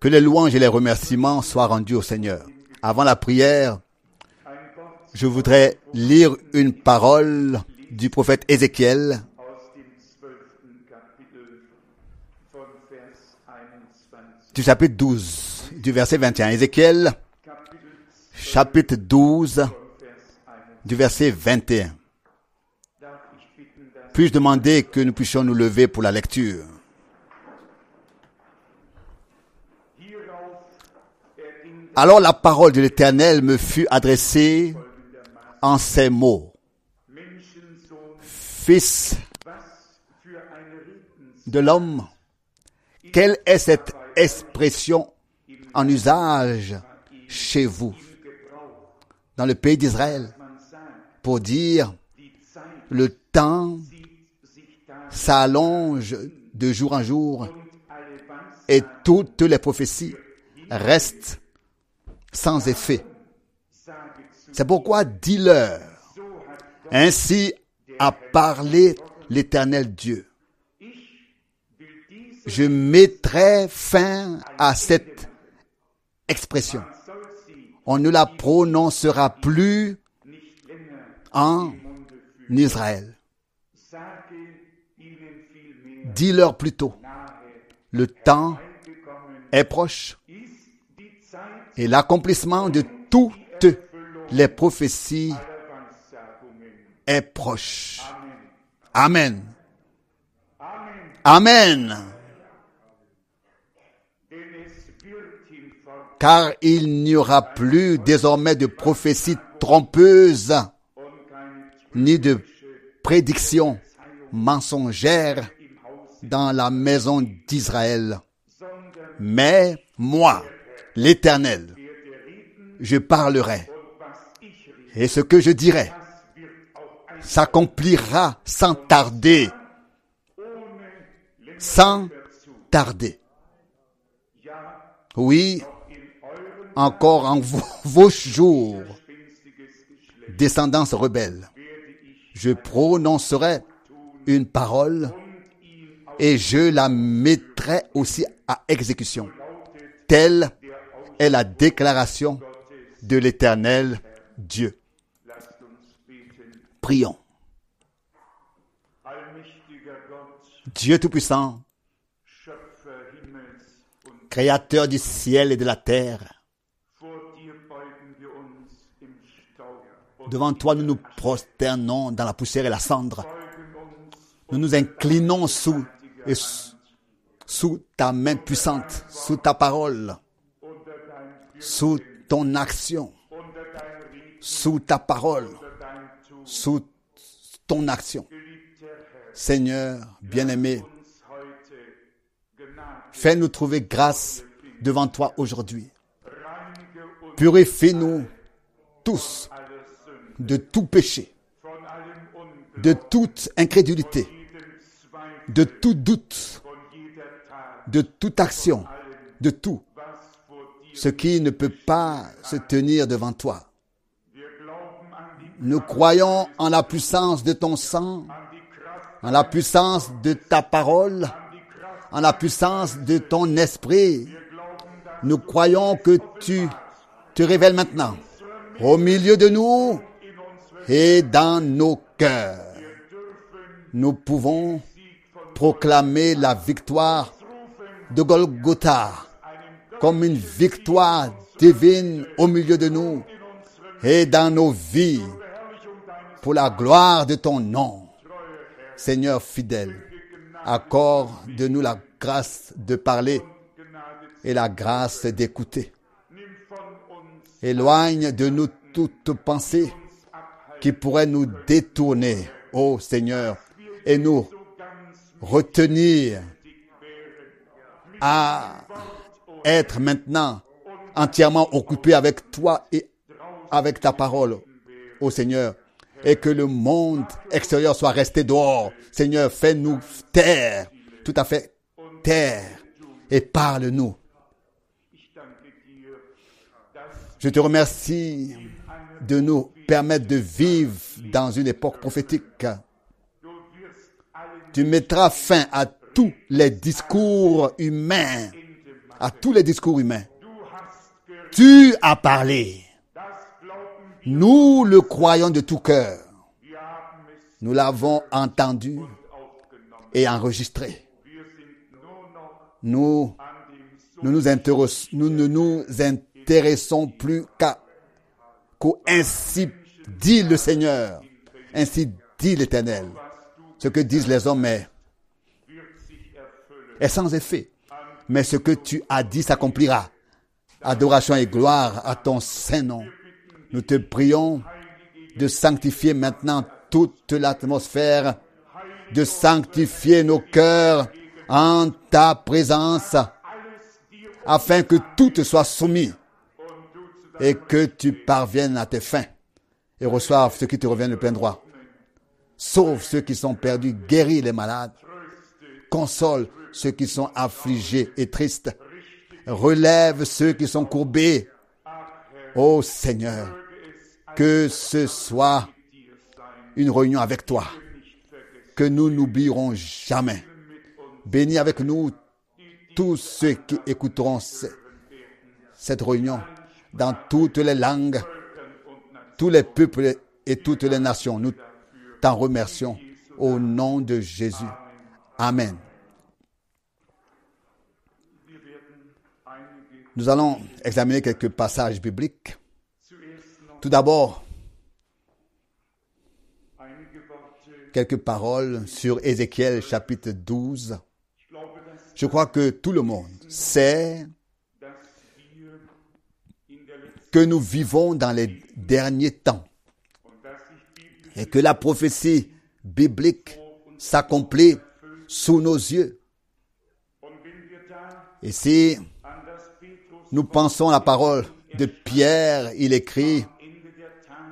Que les louanges et les remerciements soient rendus au Seigneur. Avant la prière, je voudrais lire une parole du prophète Ézéchiel aus dem zwölften Kapitel von Vers 21. du chapitre 12, du verset 21. Ézéchiel, chapitre 12, von Vers 21. du verset 21. Darf ich bitten, dass Puis-je demander que nous puissions nous lever pour la lecture? Alors la parole de l'Éternel me fut adressée en ces mots. Fils de l'homme, quelle est cette expression en usage chez vous, dans le pays d'Israël, pour dire le temps s'allonge de jour en jour et toutes les prophéties restent sans effet. C'est pourquoi dis-leur, ainsi a parlé l'Éternel Dieu. Je mettrai fin à cette expression. On ne la prononcera plus en. Israël. Dis-leur plutôt, le temps est proche et l'accomplissement de toutes les prophéties est proche. Amen. Amen. Car il n'y aura plus désormais de prophéties trompeuses ni de prédictions mensongères dans la maison d'Israël. Mais moi, l'Éternel, je parlerai. Et ce que je dirai s'accomplira sans tarder, sans tarder. Oui, encore en vos, jours, descendance rebelle, je prononcerai une parole et je la mettrai aussi à exécution. Telle est la déclaration de l'éternel Dieu. Prions. Dieu Tout-Puissant, Créateur du ciel et de la terre, devant toi nous nous prosternons dans la poussière et la cendre. Nous nous inclinons sous, et sous, ta main puissante, sous ta parole, sous ton action, sous ta parole, sous ton action. Seigneur, bien-aimé, fais-nous trouver grâce devant toi aujourd'hui. Purifie-nous tous de tout péché, de toute incrédulité, de tout doute, de toute action, de tout. Ce qui ne peut pas se tenir devant toi. Nous croyons en la puissance de ton sang, en la puissance de ta parole, en la puissance de ton esprit. Nous croyons que tu te révèles maintenant au milieu de nous et dans nos cœurs. Nous pouvons proclamer la victoire de Golgotha comme une victoire divine au milieu de nous et dans nos vies pour la gloire de ton nom. Seigneur fidèle, accorde-nous la grâce de parler et la grâce d'écouter. Éloigne de nous toute pensée qui pourrait nous détourner, ô Seigneur, et nous retenir à être maintenant entièrement occupés avec toi et avec ta parole, ô Seigneur, et que le monde extérieur soit resté dehors. Seigneur, fais-nous taire, tout à fait taire, et parle-nous. Je te remercie de nous permettre de vivre dans une époque prophétique. Tu mettras fin à tous les discours humains in à tous les discours humains. Tu as parlé. Nous le croyons de tout cœur. Nous l'avons entendu et enregistré. Nous, nous, ne nous intéressons plus qu'à ainsi dit le Seigneur, ainsi dit l'Éternel. Ce que disent les hommes est sans effet. Mais ce que tu as dit s'accomplira. Adoration et gloire à ton saint nom. Nous te prions de sanctifier maintenant toute l'atmosphère, de sanctifier nos cœurs en ta présence, afin que tout te soit soumis et que tu parviennes à tes fins et reçoives ce qui te revient de plein droit. Sauve ceux qui sont perdus, guéris les malades, console ceux qui sont affligés et tristes, relève ceux qui sont courbés. Ô Seigneur, que ce soit une réunion avec toi, que nous n'oublierons jamais. Bénis avec nous tous ceux qui écouteront ce- cette réunion dans toutes les langues, tous les peuples et toutes les nations. Nous t'en remercions au nom de Jésus. Amen. Nous allons examiner quelques passages bibliques. Tout d'abord, quelques paroles sur Ézéchiel chapitre 12. Ich glaube, dass, Je crois que tout le monde sait que nous vivons dans les derniers temps et que la prophétie biblique s'accomplit sous nos yeux. Et si nous pensons à la parole de Pierre, il écrit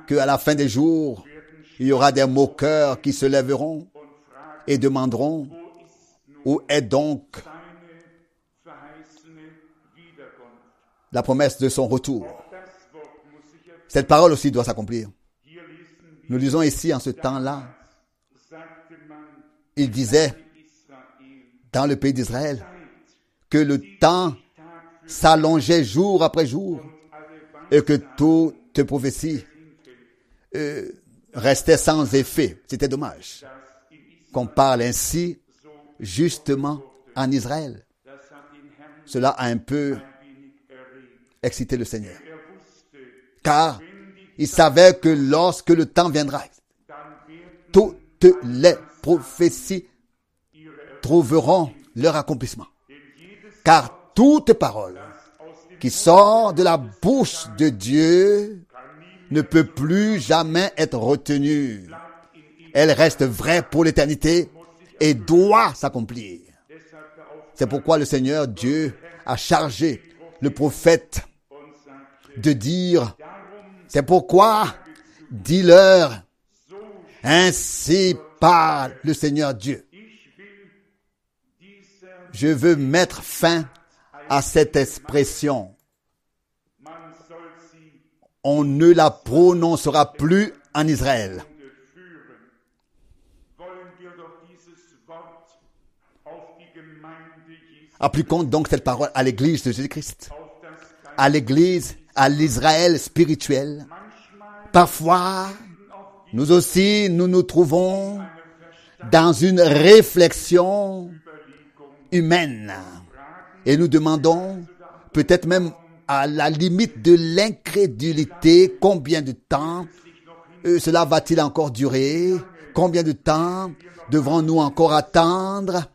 qu'à la fin des jours, il y aura des moqueurs qui se lèveront et demanderont où est donc la promesse de son retour? Cette parole aussi doit s'accomplir. Nous lisons ici en ce temps-là, il disait dans le pays d'Israël que le temps s'allongeait jour après jour et que toute prophétie euh, restait sans effet. C'était dommage qu'on parle ainsi justement en Israël. Cela a un peu excité le Seigneur. Car il savait que lorsque le temps viendra, toutes les prophéties trouveront leur accomplissement. Car toute parole qui sort de la bouche de Dieu ne peut plus jamais être retenue. Elle reste vraie pour l'éternité et doit s'accomplir. C'est pourquoi le Seigneur Dieu a chargé le prophète de dire, c'est pourquoi dis-leur, ainsi parle le Seigneur Dieu. Je veux mettre fin à cette expression. On ne la prononcera plus en Israël. Appliquons donc cette parole à l'église de Jésus-Christ, à l'église, à l'Israël spirituel. Parfois, nous aussi, nous nous trouvons dans une réflexion humaine et nous demandons, peut-être même à la limite de l'incrédulité, combien de temps euh, cela va-t-il encore durer? Combien de temps devrons-nous encore attendre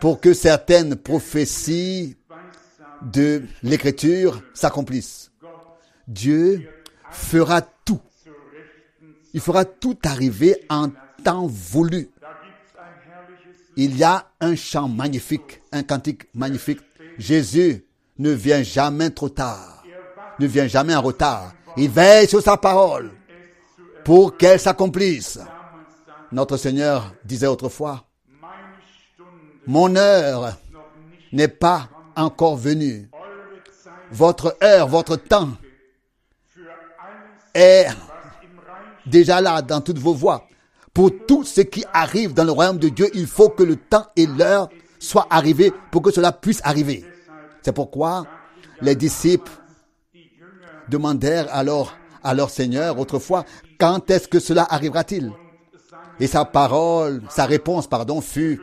pour que certaines prophéties de l'écriture s'accomplissent? Dieu fera tout. Il fera tout arriver en temps voulu. Il y a un chant magnifique, un cantique magnifique. Jésus ne vient jamais trop tard, ne vient jamais en retard. Il veille sur sa parole pour qu'elle s'accomplisse. Notre Seigneur disait autrefois, mon heure n'est pas encore venue. Votre heure, votre temps est déjà là dans toutes vos voies. Pour tout ce qui arrive dans le royaume de Dieu, il faut que le temps et l'heure soient arrivés pour que cela puisse arriver. C'est pourquoi les disciples demandèrent alors à leur Seigneur autrefois, quand est-ce que cela arrivera-t-il? Et sa parole, sa réponse, pardon, fut,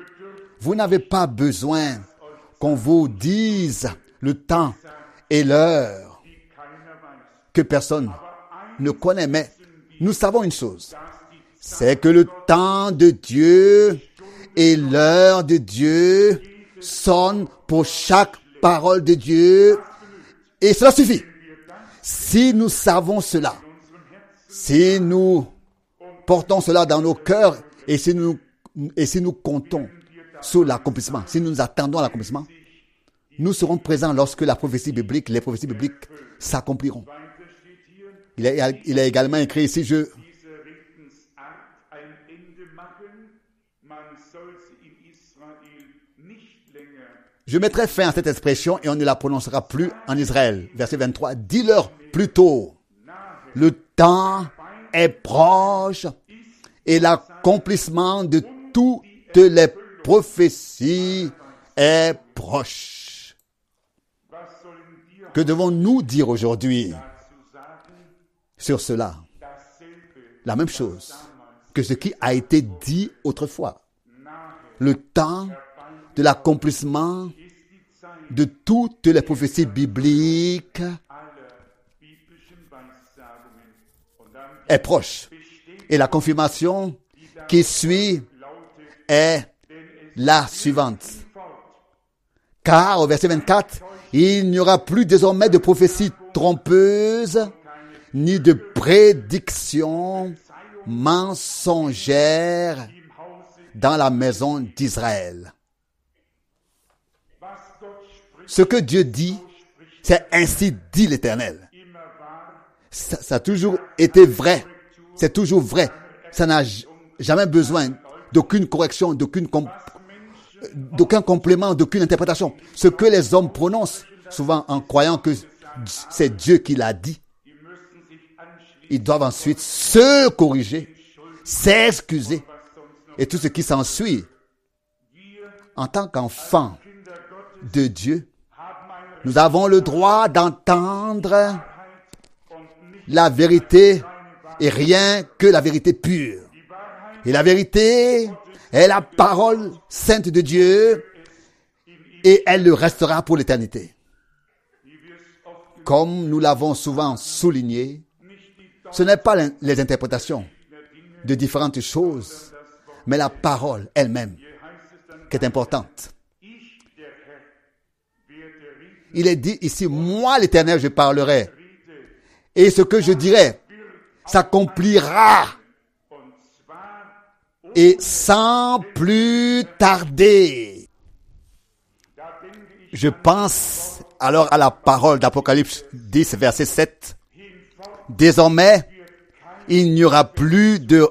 vous n'avez pas besoin qu'on vous dise le temps et l'heure que personne ne connaît, mais nous savons une chose, c'est que le temps de Dieu et l'heure de Dieu sonnent pour chaque parole de Dieu et cela suffit. Si nous savons cela, si nous portons cela dans nos cœurs et si nous, et si nous comptons sur l'accomplissement, si nous nous attendons à l'accomplissement, nous serons présents lorsque la prophétie biblique, les prophéties bibliques s'accompliront. Il il est également écrit ici, je, Je mettrai fin à cette expression et on ne la prononcera plus en Israël. Verset 23. Dis-leur plutôt, le temps est proche et l'accomplissement de toutes les prophéties est proche. Que devons-nous dire aujourd'hui sur cela? La même chose que ce qui a été dit autrefois. Le temps de l'accomplissement de toutes les prophéties bibliques est proche. Et la confirmation qui suit est la suivante. Car au verset 24, il n'y aura plus désormais de prophéties trompeuses, ni de prédictions mensongères dans la maison d'Israël. Ce que Dieu dit, c'est ainsi dit l'Éternel. Ça, a toujours été vrai. C'est toujours vrai. Ça n'a jamais besoin d'aucune correction, d'aucun complément, d'aucune interprétation. Ce que les hommes prononcent, souvent en croyant que c'est Dieu qui l'a dit, ils doivent ensuite se corriger, s'excuser et tout ce qui s'ensuit. En tant Gottes de Dieu, nous avons le droit d'entendre la vérité et rien que la vérité pure. Et la vérité est la parole sainte de Dieu et elle le restera pour l'éternité. Comme nous l'avons souvent souligné, ce n'est pas les interprétations de différentes choses, mais la parole elle-même qui est importante. Il est dit ici, moi l'Éternel, je parlerai, et ce que je dirai s'accomplira, et sans plus tarder. Je pense alors à la parole d'Apocalypse 10, verset 7. Désormais, il n'y aura plus de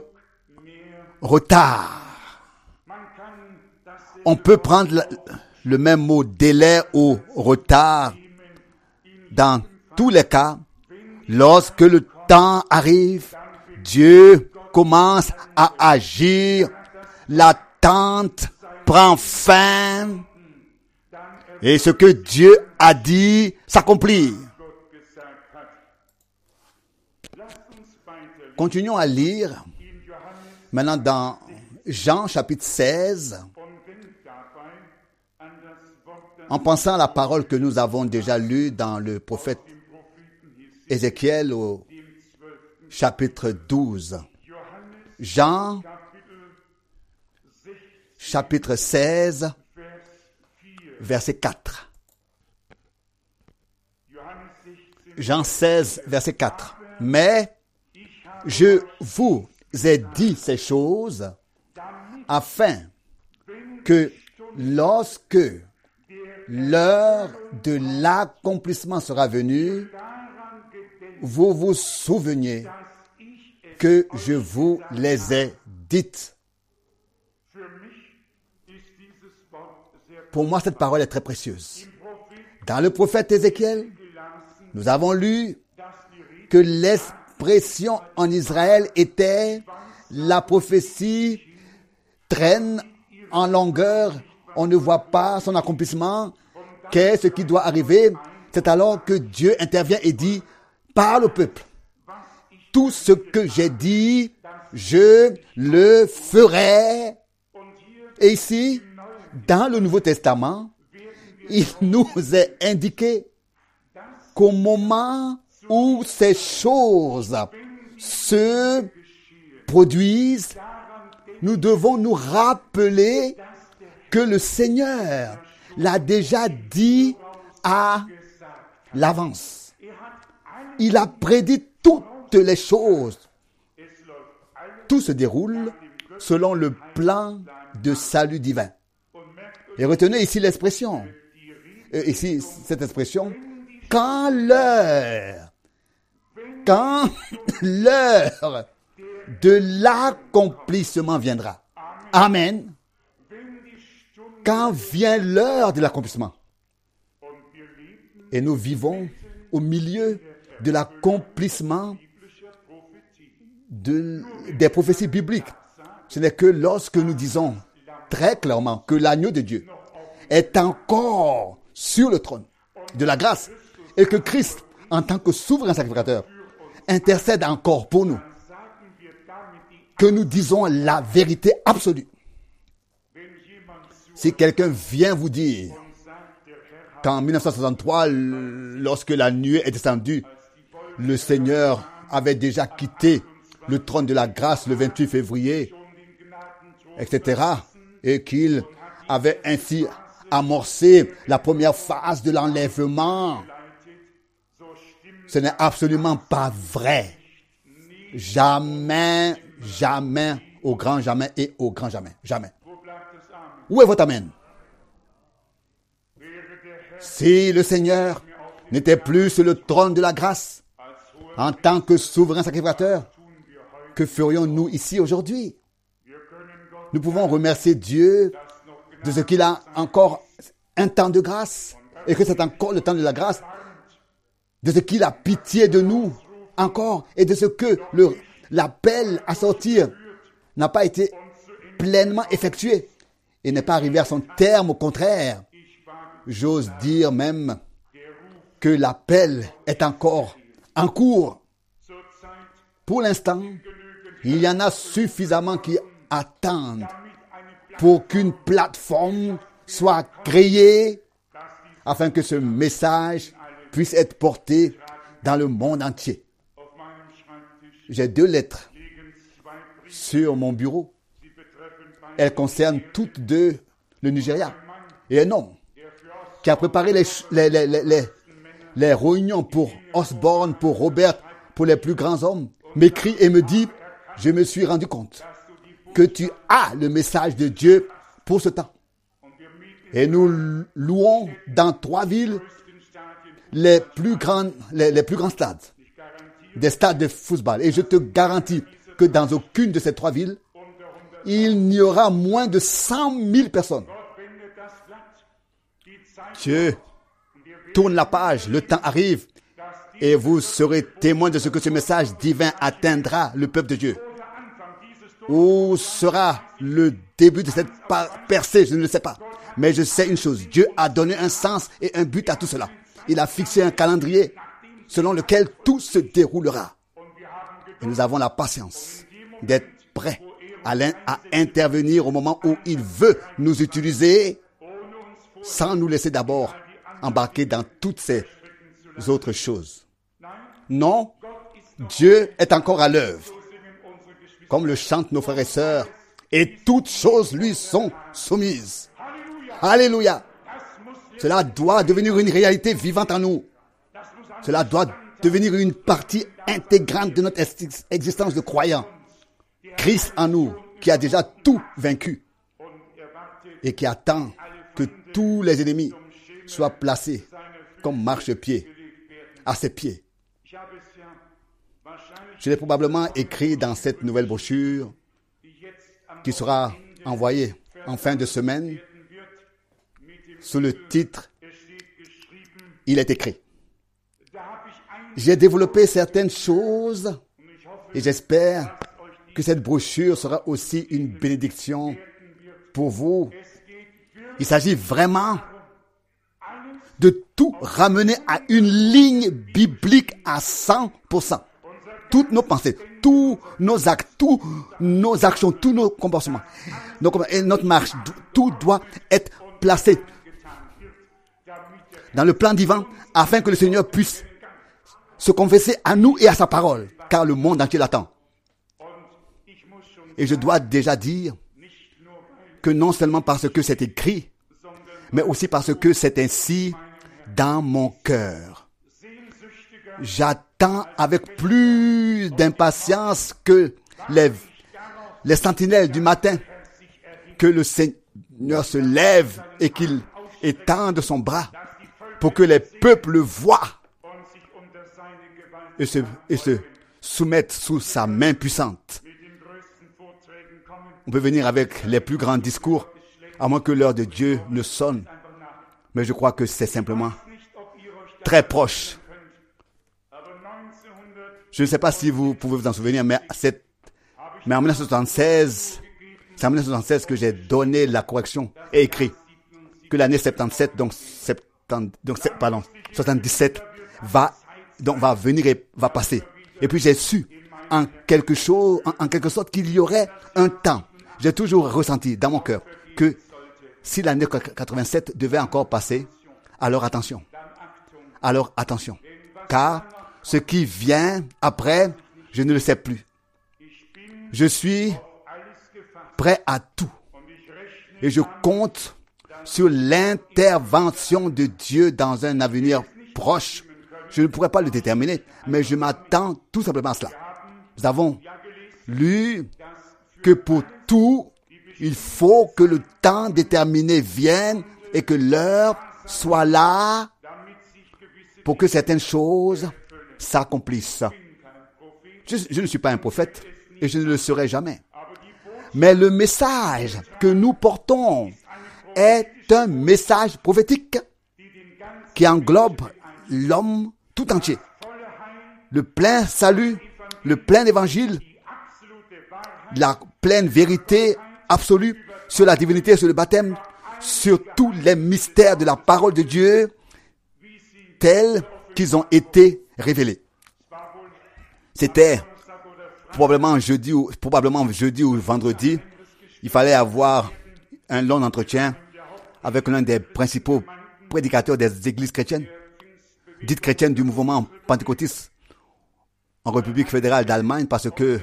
retard. On peut prendre le même mot délai ou retard dans tous les cas. Lorsque le temps arrive, Dieu commence à agir, l'attente prend fin et ce que Dieu a dit s'accomplit. Continuons à lire maintenant dans Jean chapitre 16 en pensant à la parole que nous avons déjà lue dans le prophète Ézéchiel au chapitre 12. Johannes Jean Kapitel 16, chapitre 16 Vers 4. verset 4. Johannes 16, Jean 16 verset 4. Mais je vous ai dit ces choses afin que lorsque l'heure de l'accomplissement sera venue, vous vous souveniez que je vous les ai dites. Pour moi, cette parole est très précieuse. Dans le prophète Ézéchiel, nous avons lu que l'expression en Israël était la prophétie traîne en longueur, on ne voit pas son accomplissement Qu'est-ce qui doit arriver? C'est alors que Dieu intervient et dit, parle au peuple. Tout ce que j'ai dit, je le ferai. Et ici, dans le Nouveau Testament, il nous est indiqué qu'au moment où ces choses se produisent, nous devons nous rappeler que le Seigneur l'a déjà dit à l'avance. Il a prédit toutes les choses. Tout se déroule selon le plan de salut divin. Et retenez ici l'expression, ici cette expression, quand l'heure, quand l'heure de l'accomplissement viendra. Amen. Quand vient l'heure de l'accomplissement. Et nous vivons au milieu de l'accomplissement de, des prophéties bibliques. Ce n'est que lorsque nous disons très clairement que l'agneau de Dieu est encore sur le trône de la grâce et que Christ, en tant que souverain sacrificateur, intercède encore pour nous, que nous disons la vérité absolue. Si quelqu'un vient vous dire qu'en 1963, lorsque la nuée est descendue, le Seigneur avait déjà quitté le trône de la grâce le 28 février, etc., et qu'il avait ainsi amorcé la première phase de l'enlèvement. Ce n'est absolument pas vrai. Jamais, jamais, au grand jamais et au grand jamais. Jamais. Où est votre Amen? Si le Seigneur n'était plus sur le trône de la grâce, en tant que souverain sacrificateur, que ferions-nous ici aujourd'hui? Nous pouvons remercier Dieu de ce qu'il a encore un temps de grâce et que c'est encore le temps de la grâce, de ce qu'il a pitié de nous encore et de ce que l'appel à sortir n'a pas été pleinement effectué et n'est pas arrivé à son terme. Au contraire, j'ose dire même que l'appel est encore en cours. Pour l'instant, il y en a suffisamment qui attendent pour qu'une plateforme soit créée afin que ce message puisse être porté dans le monde entier. J'ai deux lettres sur mon bureau. Elles concernent toutes deux le Nigeria. Et un homme qui a préparé les, les, les, les réunions pour Osborne, pour Robert, pour les plus grands hommes, m'écrit et me dit, je me suis rendu compte que tu as le message de Dieu pour ce temps. Et nous louons dans trois villes les plus grands, les, plus grands stades, des stades de football. Et je te garantis que dans aucune de ces trois villes, il n'y aura moins de 100 000 personnes. Dieu tourne la page, le temps arrive, et vous serez témoin de ce que ce message divin atteindra le peuple de Dieu. Où sera le début de cette percée Je ne le sais pas. Mais je sais une chose, Dieu a donné un sens et un but à tout cela. Il a fixé un calendrier selon lequel tout se déroulera. Et nous avons la patience d'être prêts à, à intervenir au moment où il veut nous utiliser sans nous laisser d'abord embarquer dans toutes ces autres choses. Non, Dieu est encore à l'œuvre, comme le chantent nos frères et sœurs, et toutes choses lui sont soumises. Alléluia. Cela doit devenir une réalité vivante en nous. Cela doit devenir une partie intégrante de notre existence de croyants. Christ en nous, qui a déjà tout vaincu et qui attend que tous les ennemis soient placés comme marchepied à ses pieds. Je l'ai probablement écrit dans cette nouvelle brochure qui sera envoyée en fin de semaine sous le titre Il est écrit. J'ai développé certaines choses et j'espère que cette brochure sera aussi une bénédiction pour vous. Il s'agit vraiment de tout ramener à une ligne biblique à 100%. Toutes nos pensées, tous nos actes, tous nos actions, tous nos comportements, et notre marche, tout doit être placé dans le plan divin afin que le Seigneur puisse se confesser à nous et à sa parole, car le monde entier l'attend. Et je dois déjà dire que non seulement parce que c'est écrit, mais aussi parce que c'est ainsi dans mon cœur. J'attends avec plus d'impatience que les, les sentinelles du matin que le Seigneur se lève et qu'il étende son bras pour que les peuples le voient et se, et se soumettent sous sa main puissante. On peut venir avec les plus grands discours, à moins que l'heure de Dieu ne sonne. Mais je crois que c'est simplement très proche. könnt, aber 1900 Je ne sais pas si vous pouvez vous en souvenir, mais, en 1976, c'est en 1976 que j'ai donné la correction et écrit que l'année 77, donc, 70, donc c'est- pardon, 77 va, donc va venir et va passer. Et puis j'ai su en quelque chose, en quelque sorte qu'il y aurait un temps. J'ai toujours ressenti dans mon cœur que si l'année 87 devait encore passer, alors attention. Alors attention. Car ce qui vient après, je ne le sais plus. Je suis prêt à tout. Et je compte sur l'intervention de Dieu dans un avenir proche. Je ne pourrais pas le déterminer, mais je m'attends tout simplement à cela. Nous avons lu que pour tout, il faut que le temps déterminé vienne et que l'heure soit là pour que certaines choses s'accomplissent. Je, je ne suis pas un prophète et je ne le serai jamais. Mais le message que nous portons est un message prophétique qui englobe l'homme tout entier. Le plein salut, le plein évangile, la pleine vérité absolue sur la divinité, sur le baptême, sur tous les mystères de la parole de Dieu tels qu'ils ont été révélés. C'était probablement jeudi ou vendredi, il fallait avoir un long entretien avec l'un des principaux prédicateurs des églises chrétiennes, dites chrétiennes du mouvement pentecôtiste en République fédérale d'Allemagne parce que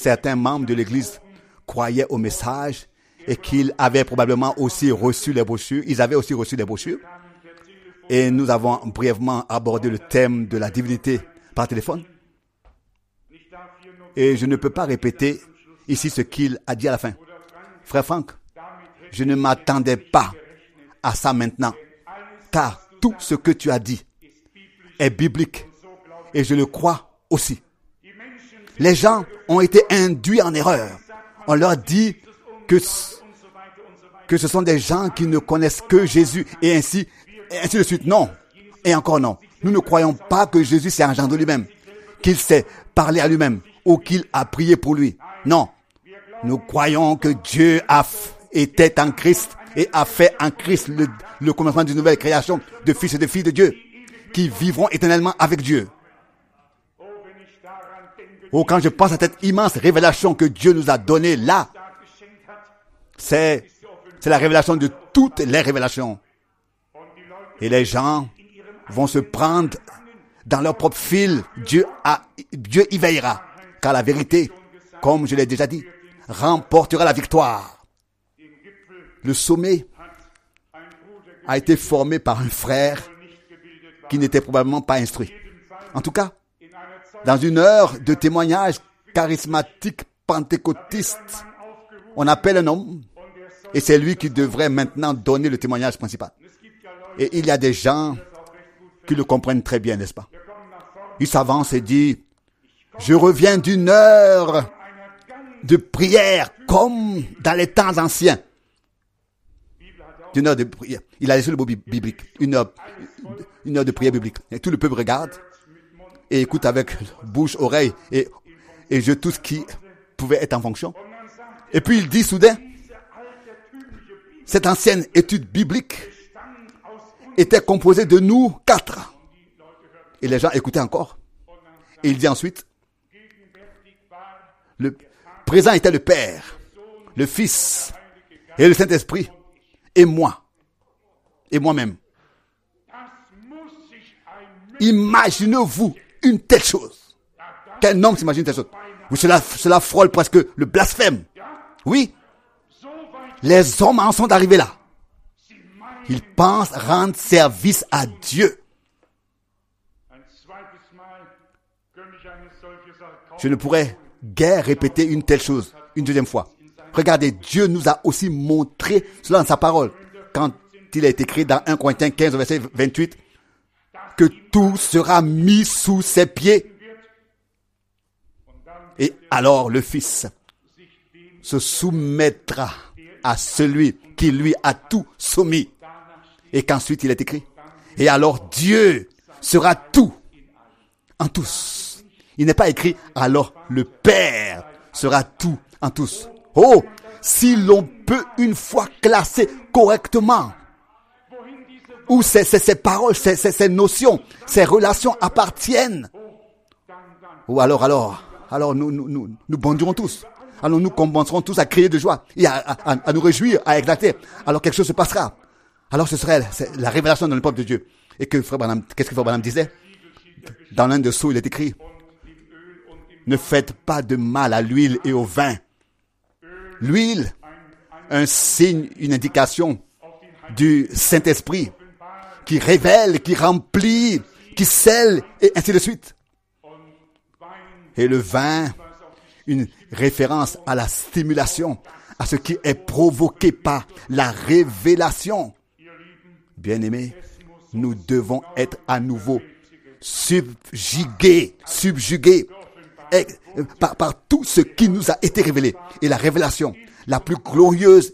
certains membres de l'église croyaient au message et qu'ils avaient probablement aussi reçu les brochures. Ils avaient aussi reçu les brochures. Et nous avons brièvement abordé le thème de la divinité par téléphone. Et je ne peux pas répéter ici ce qu'il a dit à la fin. Frère Franck, je ne m'attendais pas à ça maintenant, car tout ce que tu as dit est biblique et je le crois aussi. Les gens ont été induits en erreur. On leur dit que, ce sont des gens qui ne connaissent que Jésus et ainsi, de suite. Non. Et encore non. Nous ne croyons pas que Jésus s'est engendré lui-même, qu'il s'est parlé à lui-même ou qu'il a prié pour lui. Non. Nous croyons que Dieu a était en Christ et a fait en Christ le commencement d'une nouvelle création de fils et de filles de Dieu qui vivront éternellement avec Dieu. Oh, quand je pense à cette immense révélation que Dieu nous a donnée là, c'est, c'est la révélation de toutes les révélations. Et les gens vont se prendre dans leur propre fil. Dieu a, Dieu y veillera. Car la vérité, comme je l'ai déjà dit, remportera la victoire. Le sommet a été formé par un frère qui n'était probablement pas instruit. En tout cas, dans une heure de témoignage charismatique pentecôtiste, on appelle un homme et c'est lui qui devrait maintenant donner le témoignage principal. Et il y a des gens qui le comprennent très bien, n'est-ce pas? Il s'avance et dit, je reviens d'une heure de prière comme dans les temps anciens. D'une heure de prière. Il a laissé le mot bi- biblique. Une heure, une heure de prière biblique. Et tout le peuple regarde et écoute avec bouche, oreille et, et je tout ce qui pouvait être en fonction. Et puis il dit soudain, cette ancienne étude biblique était composé de nous quatre. Et les gens écoutaient encore. Et il dit ensuite, le présent était le Père, le Fils et le Saint-Esprit, et moi, et moi-même. Imaginez-vous une telle chose. Quel homme s'imagine telle chose? Cela, cela frôle presque le blasphème. Oui, les hommes en sont arrivés là. Ils pensent rendre service à Dieu. Je ne pourrais guère répéter une telle chose une deuxième fois. Regardez, Dieu nous a aussi montré cela dans sa parole. Quand il a été écrit dans 1 Corinthiens 15, verset 28, que tout sera mis sous ses pieds. Et alors le Fils se soumettra à celui qui lui a tout soumis. Et qu'ensuite il est écrit. Et alors Dieu sera tout en tous. Il n'est pas écrit alors le Père sera tout en tous. Oh, si l'on peut une fois classer correctement où ces, ces, paroles, ces, ces, notions, ces relations appartiennent. Ou alors, alors, alors nous, nous, nous, nous bondirons tous. Alors nous commencerons tous à crier de joie à, nous réjouir, à éclater. Alors quelque chose se passera. Alors ce serait la révélation dans le peuple de Dieu. Et que Frère qu'est-ce que Frère Branham disait? Dans l'un de ceux, il est écrit, ne faites pas de mal à l'huile et au vin. L'huile, un signe, une indication du Saint-Esprit qui révèle, qui remplit, qui scelle, et ainsi de suite. Et le vin, une référence à la stimulation, à ce qui est provoqué par la révélation. Bien-aimés, nous devons être à nouveau subjugués, subjugués par, par tout ce qui nous a été révélé. Et la révélation la plus glorieuse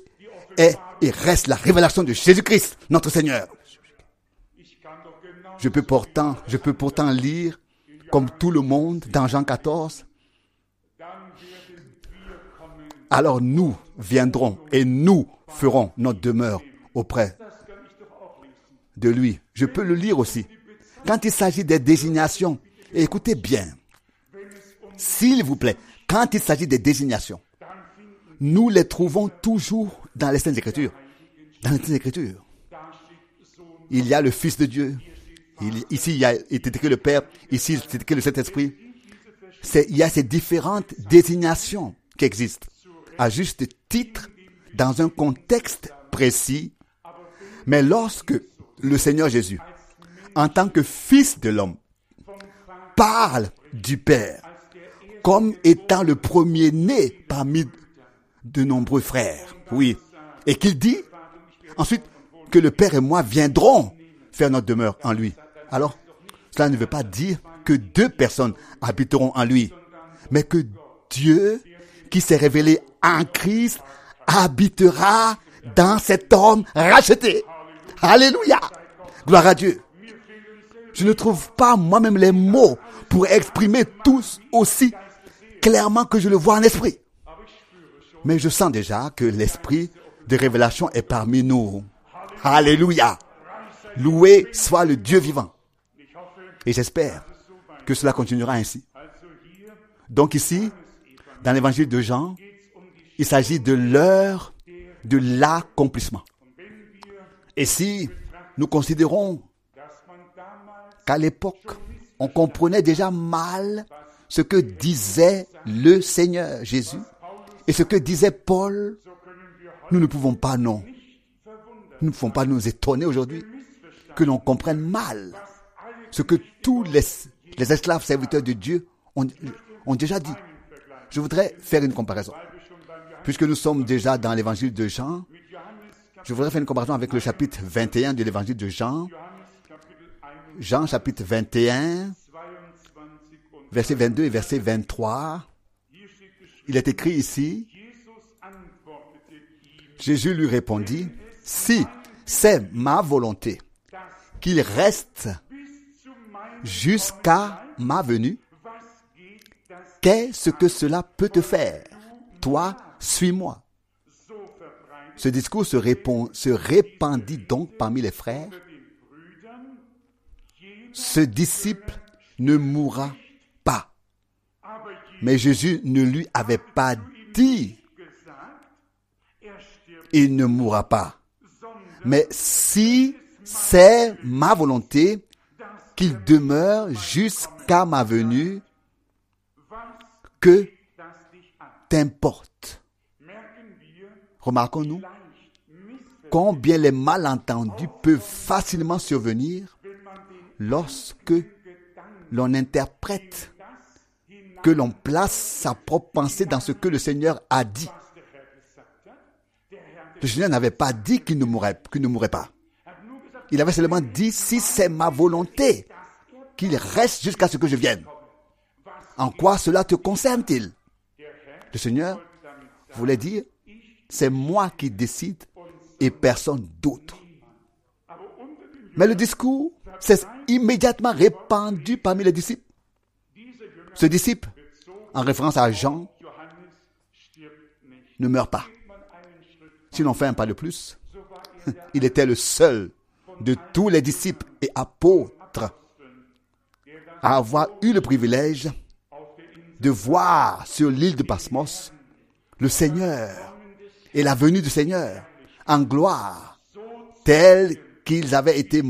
est et reste la révélation de Jésus-Christ, notre Seigneur. Je peux pourtant, lire, comme tout le monde, dans Jean 14. Alors nous viendrons et nous ferons notre demeure auprès de lui. Je peux le lire aussi. Quand il s'agit des désignations, écoutez bien, s'il vous plaît, quand il s'agit des désignations, nous les trouvons toujours dans les Saintes Écritures. Dans les Saintes Écritures. Il y a le Fils de Dieu. Ici, il y a été écrit le Père. Ici, est écrit le Saint-Esprit. Il y a ces différentes désignations qui existent. À juste titre, dans un contexte précis. Mais lorsque le Seigneur Jésus, en tant que Fils de l'homme, parle du Père comme étant le premier-né parmi de nombreux frères. Oui. Et qu'il dit ensuite que le Père et moi viendrons faire notre demeure en lui. Alors, cela ne veut pas dire que deux personnes habiteront en lui, mais que Dieu, qui s'est révélé en Christ, habitera dans cet homme racheté. Alléluia. Gloire à Dieu. Je ne trouve pas moi-même les mots pour exprimer tous aussi clairement que je le vois en esprit. Mais je sens déjà que l'esprit de révélation est parmi nous. Alléluia. Loué soit le Dieu vivant. Et j'espère que cela continuera ainsi. Donc ici, dans l'évangile de Jean, il s'agit de l'heure de l'accomplissement. Et si nous considérons qu'à l'époque, on comprenait déjà mal ce que disait le Seigneur Jésus et ce que disait Paul, nous ne pouvons pas, non. Nous ne pouvons pas nous étonner aujourd'hui que l'on comprenne mal ce que tous les, esclaves serviteurs de Dieu ont, ont déjà dit. Je voudrais faire une comparaison. Puisque nous sommes déjà dans l'évangile de Jean, je voudrais faire une comparaison avec le chapitre 21 de l'évangile de Jean. Jean chapitre 21, verset 22 et verset 23. Il est écrit ici, Jésus lui répondit, si c'est ma volonté qu'il reste jusqu'à ma venue, qu'est-ce que cela peut te faire? Toi, suis-moi. Ce discours se, répand, se répandit donc parmi les frères ce disciple ne mourra pas. Mais Jésus ne lui avait pas dit, il ne mourra pas. Mais si c'est ma volonté qu'il demeure jusqu'à ma venue, que t'importe. Remarquons-nous combien les malentendus peuvent facilement survenir lorsque l'on interprète, que l'on place sa propre pensée dans ce que le Seigneur a dit. Le Seigneur n'avait pas dit qu'il ne mourrait pas. Il avait seulement dit, si c'est ma volonté, qu'il reste jusqu'à ce que je vienne. En quoi cela te concerne-t-il? Le Seigneur voulait dire, c'est moi qui décide et personne d'autre. Mais le discours s'est immédiatement répandu parmi les disciples. Ce disciple, en référence à Jean, ne meurt pas. Si l'on fait un pas de plus, il était le seul de tous les disciples et apôtres à avoir eu le privilège de voir sur l'île de Pasmos le Seigneur et la venue du Seigneur en gloire, tel qu'ils avaient été,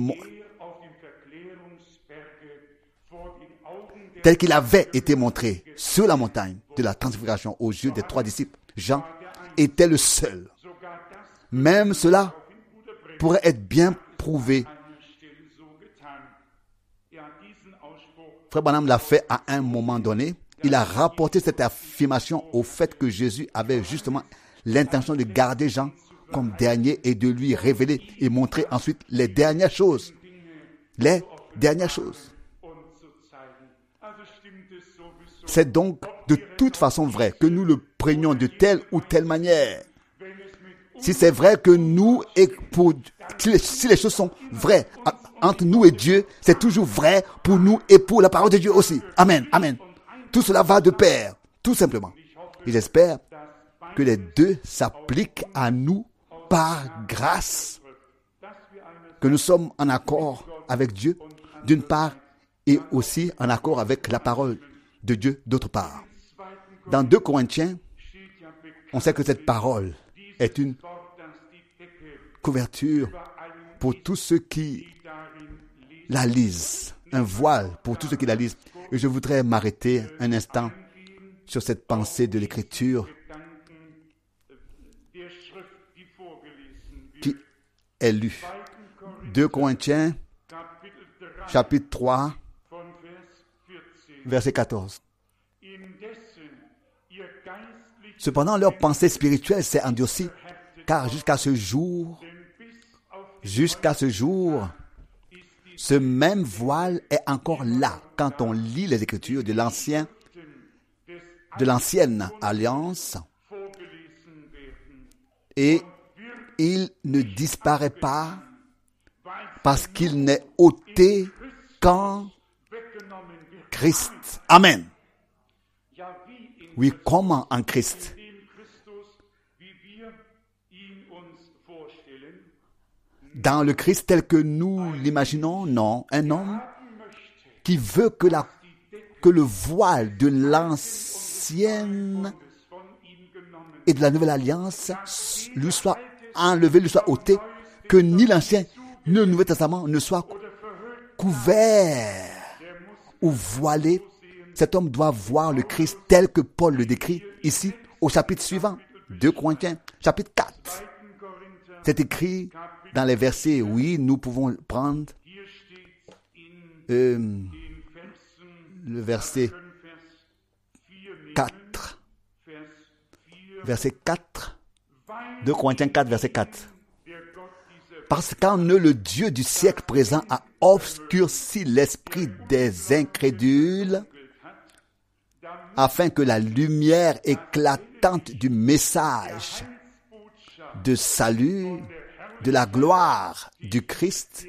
tel qu'il avait été montré sur la montagne de la transfiguration aux yeux des trois disciples. Jean était le seul. Même cela pourrait être bien Frère Branham l'a fait à un moment donné. Il a rapporté cette affirmation au fait que Jésus avait justement l'intention de garder Jean comme dernier et de lui révéler et montrer ensuite les dernières choses. Les dernières choses. C'est donc de toute façon vrai que nous le prenions de telle ou telle manière. Si c'est vrai que nous et pour si les, choses sont vraies entre nous et Dieu, c'est toujours vrai pour nous et pour la parole de Dieu aussi. Amen. Amen. Tout cela va de pair, tout simplement. Et j'espère que les deux s'appliquent à nous par grâce, que nous sommes en accord avec Dieu d'une part et aussi en accord avec la parole de Dieu d'autre part. Dans 2 Corinthiens, on sait que cette parole est une couverture pour tous ceux qui la lisent, un voile pour tous ceux qui la lisent. Et je voudrais m'arrêter un instant sur cette pensée de l'écriture qui est lue. 2. Korinther 2 Corinthiens Kapitel 3 chapitre 3 von Vers 14. verset 14. Cependant leur pensée spirituelle s'est endurcie car jusqu'à ce jour, jusqu'à ce jour, ce même voile est encore là quand on lit les écritures de l'ancienne alliance et il ne disparaît pas parce qu'il n'est ôté qu'en. Christ. Amen. Oui, comment en Christ? Dans le Christ tel que nous l'imaginons Non, un homme qui veut que, la, que le voile de l'ancienne et de la nouvelle alliance lui soit enlevé, lui soit ôté, que ni l'Ancien ni le Nouveau Testament ne soit couvert ou voilé. Cet homme doit voir le Christ tel que Paul le décrit ici au chapitre suivant, 2 Corinthiens, chapitre 4. 2. Korinther, C'est écrit dans les versets, oui, nous pouvons prendre euh, le verset können Vers 4 nehmen, 4. Vers 4, Verset 4. weil 2 Corinthiens 4, verset 4. der Gott dieser Parce qu'en eux, le Dieu du siècle présent a obscurci l'esprit des incrédules afin que la lumière éclatante du message de salut, de la gloire du Christ,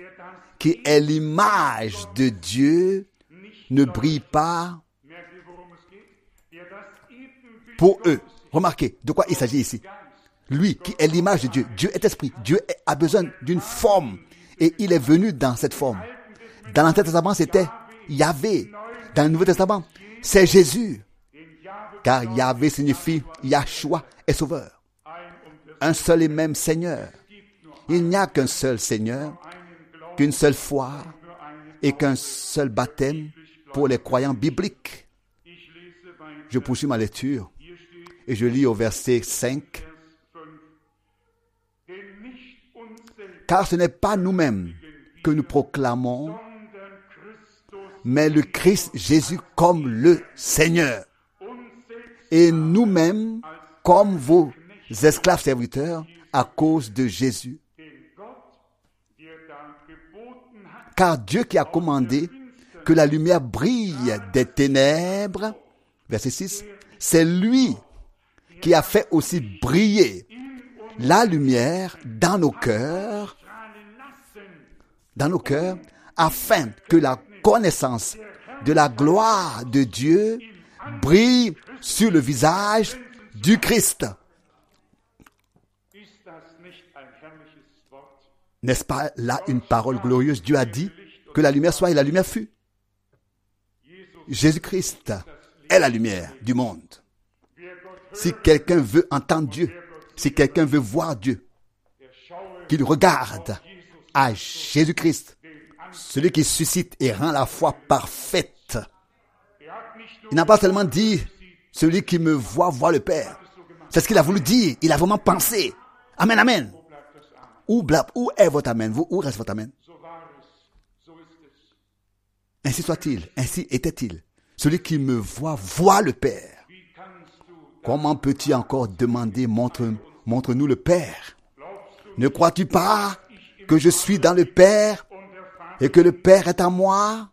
qui est l'image de Dieu, ne brille pas pour eux. Remarquez de quoi il s'agit ici. Lui qui est l'image de Dieu, Dieu est esprit, Dieu a besoin d'une forme et il est venu dans cette forme. Dans l'Ancien Testament, c'était Yahvé. Dans le Nouveau Testament, c'est Jésus. Car Yahvé signifie Yahshua est sauveur. Un seul et même Seigneur. Il n'y a qu'un seul Seigneur, qu'une seule foi et qu'un seul baptême pour les croyants bibliques. Je poursuis ma lecture et je lis au verset 5. Car ce n'est pas nous-mêmes que nous proclamons, mais le Christ Jésus comme le Seigneur. Et nous-mêmes comme vos esclaves serviteurs à cause de Jésus. Car Dieu qui a commandé que la lumière brille des ténèbres, verset 6, c'est lui qui a fait aussi briller la lumière dans nos cœurs, dans nos cœurs, afin que la connaissance de la gloire de Dieu brille sur le visage du Christ. N'est-ce pas là une parole glorieuse? Dieu a dit que la lumière soit et la lumière fut. Jésus-Christ est la lumière du monde. Si quelqu'un veut entendre Dieu, si quelqu'un veut voir Dieu, qu'il regarde à Jésus-Christ, celui qui suscite et rend la foi parfaite. Il n'a pas seulement dit, celui qui me voit voit le Père. C'est ce qu'il a voulu dire. Il a vraiment pensé. Amen, amen. Où, est votre amen? Où reste votre amen? Ainsi soit-il, ainsi était-il. Celui qui me voit voit le Père. Comment peux-tu encore demander, montre, montre-nous le Père? Ne crois-tu pas que je suis dans le Père et que le Père est à moi?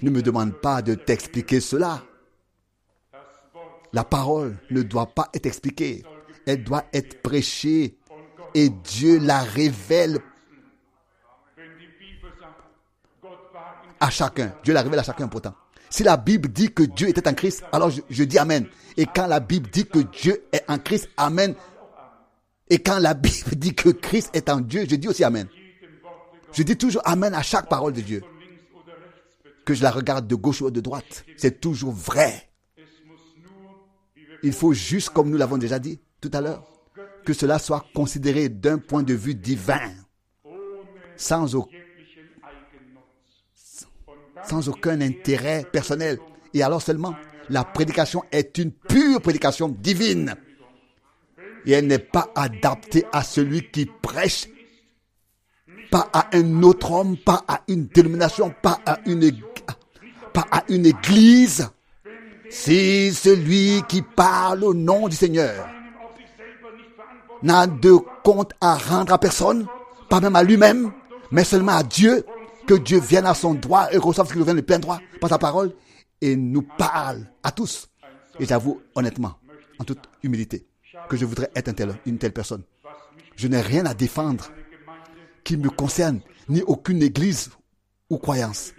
Ne me demande pas de t'expliquer cela. La parole ne doit pas être expliquée. Elle doit être prêchée et Dieu la révèle à chacun. Dieu la révèle à chacun pourtant. Si la Bible dit que Dieu était en Christ, alors je, je, dis Amen. Et quand la Bible dit que Dieu est en Christ, Amen. Et quand la Bible dit que Christ est en Dieu, je dis aussi Amen. Je dis toujours Amen à chaque parole de Dieu. Que je la regarde de gauche ou de droite. C'est toujours vrai. Il faut juste, comme nous l'avons déjà dit tout à l'heure, que cela soit considéré d'un point de vue divin, sans aucun intérêt personnel. Et alors seulement, la prédication est une pure prédication divine. Et elle n'est pas adaptée à celui qui prêche, pas à un autre homme, pas à une dénomination, pas à une, pas à une église. Si celui qui parle au nom du Seigneur n'a de compte à rendre à personne, pas même à lui-même, mais seulement à Dieu, que Dieu vienne à son droit et reçoive ce qu'il vient de plein droit par sa parole et nous parle à tous. Et j'avoue honnêtement, en toute humilité, que je voudrais être un tel, une telle personne. Je n'ai rien à défendre qui me concerne, ni aucune église ou croyance.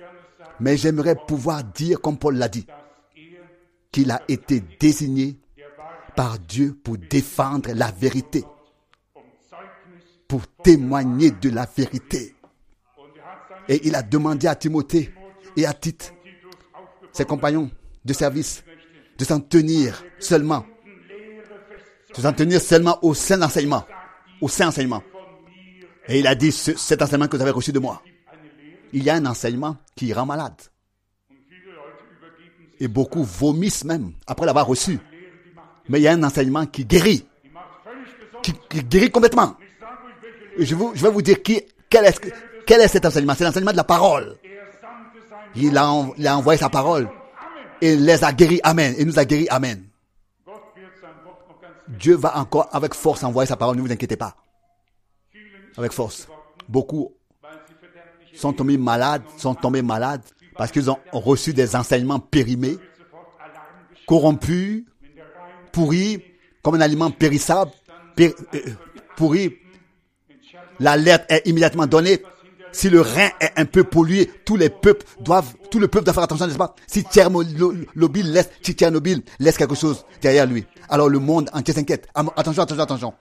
Mais j'aimerais pouvoir dire, comme Paul l'a dit, qu'il a été désigné par Dieu pour défendre la vérité, pour témoigner de la vérité. Et il a demandé à Timothée et à Tite, ses compagnons de service, de s'en tenir seulement, de s'en tenir seulement au saint enseignement, au saint enseignement. Et il a dit, cet enseignement que vous avez reçu de moi, il y a un enseignement qui rend malade. Et beaucoup vomissent même après l'avoir reçu. Mais il y a un enseignement qui guérit, qui, guérit complètement. Et je, vais vous dire qui, quel est, quel est cet enseignement? C'est l'enseignement de la parole. Il a, il a, envoyé sa parole et les a guéris. Amen. Et nous a guéris. Amen. Dieu va encore avec force envoyer sa parole. Ne vous inquiétez pas. Avec force. Beaucoup sont tombés malades, sont tombés malades parce qu'ils ont reçu des enseignements périmés, corrompus, pourris, comme un aliment périssable, péri, euh, pourri. L'alerte est immédiatement donnée si le rein est un peu pollué, tous les peuples doivent, tout le peuple doit faire attention, n'est-ce pas? Si Tchernobyl laisse, si Tchernobyl laisse quelque chose derrière lui, alors le monde entier s'inquiète. Attention, attention, attention.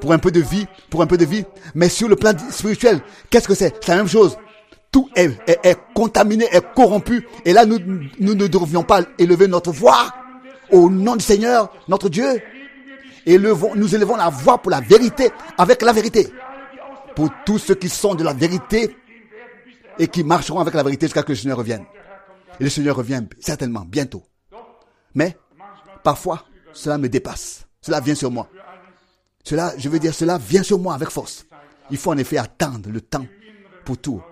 Pour un peu de vie, pour un peu de vie. Mais sur le plan spirituel, qu'est-ce que c'est? C'est la même chose. Tout est, est- est contaminé, est corrompu. Et là, nous, nous ne devions pas élever notre voix au nom du Seigneur, notre Dieu. Nous élevons la voix pour la vérité, avec la vérité. Pour tous ceux qui sont de la vérité et qui marcheront avec la vérité jusqu'à ce que le Seigneur revienne. Et le Seigneur revient certainement, bientôt. Mais, parfois, cela me dépasse. Cela vient sur moi. Cela, je veux dire, cela vient sur moi avec force. Il faut en effet attendre le temps pour tout.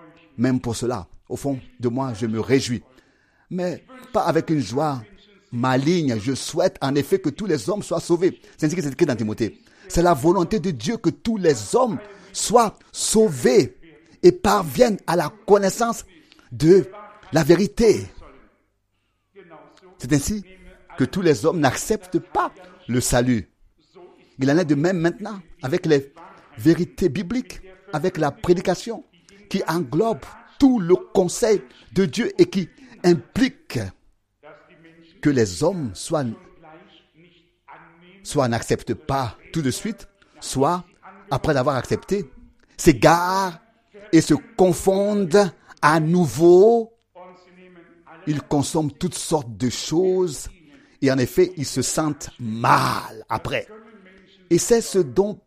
Même pour cela, au fond de moi, je me réjouis. Mais pas avec une joie maligne. Je souhaite en effet que tous les hommes soient sauvés. C'est ainsi que c'est écrit dans Timothée. C'est la volonté de Dieu que tous les hommes soient sauvés et parviennent à la connaissance de la vérité. C'est ainsi que tous les hommes n'acceptent pas le salut. Il en est de même maintenant avec les vérités bibliques, avec la prédication qui englobe tout le conseil de Dieu et qui implique que les hommes soit, soit n'acceptent pas tout de suite, soit après l'avoir accepté, s'égarent et se confondent à nouveau. Ils consomment toutes sortes de choses et en effet, ils se sentent mal après. Et c'est ce dont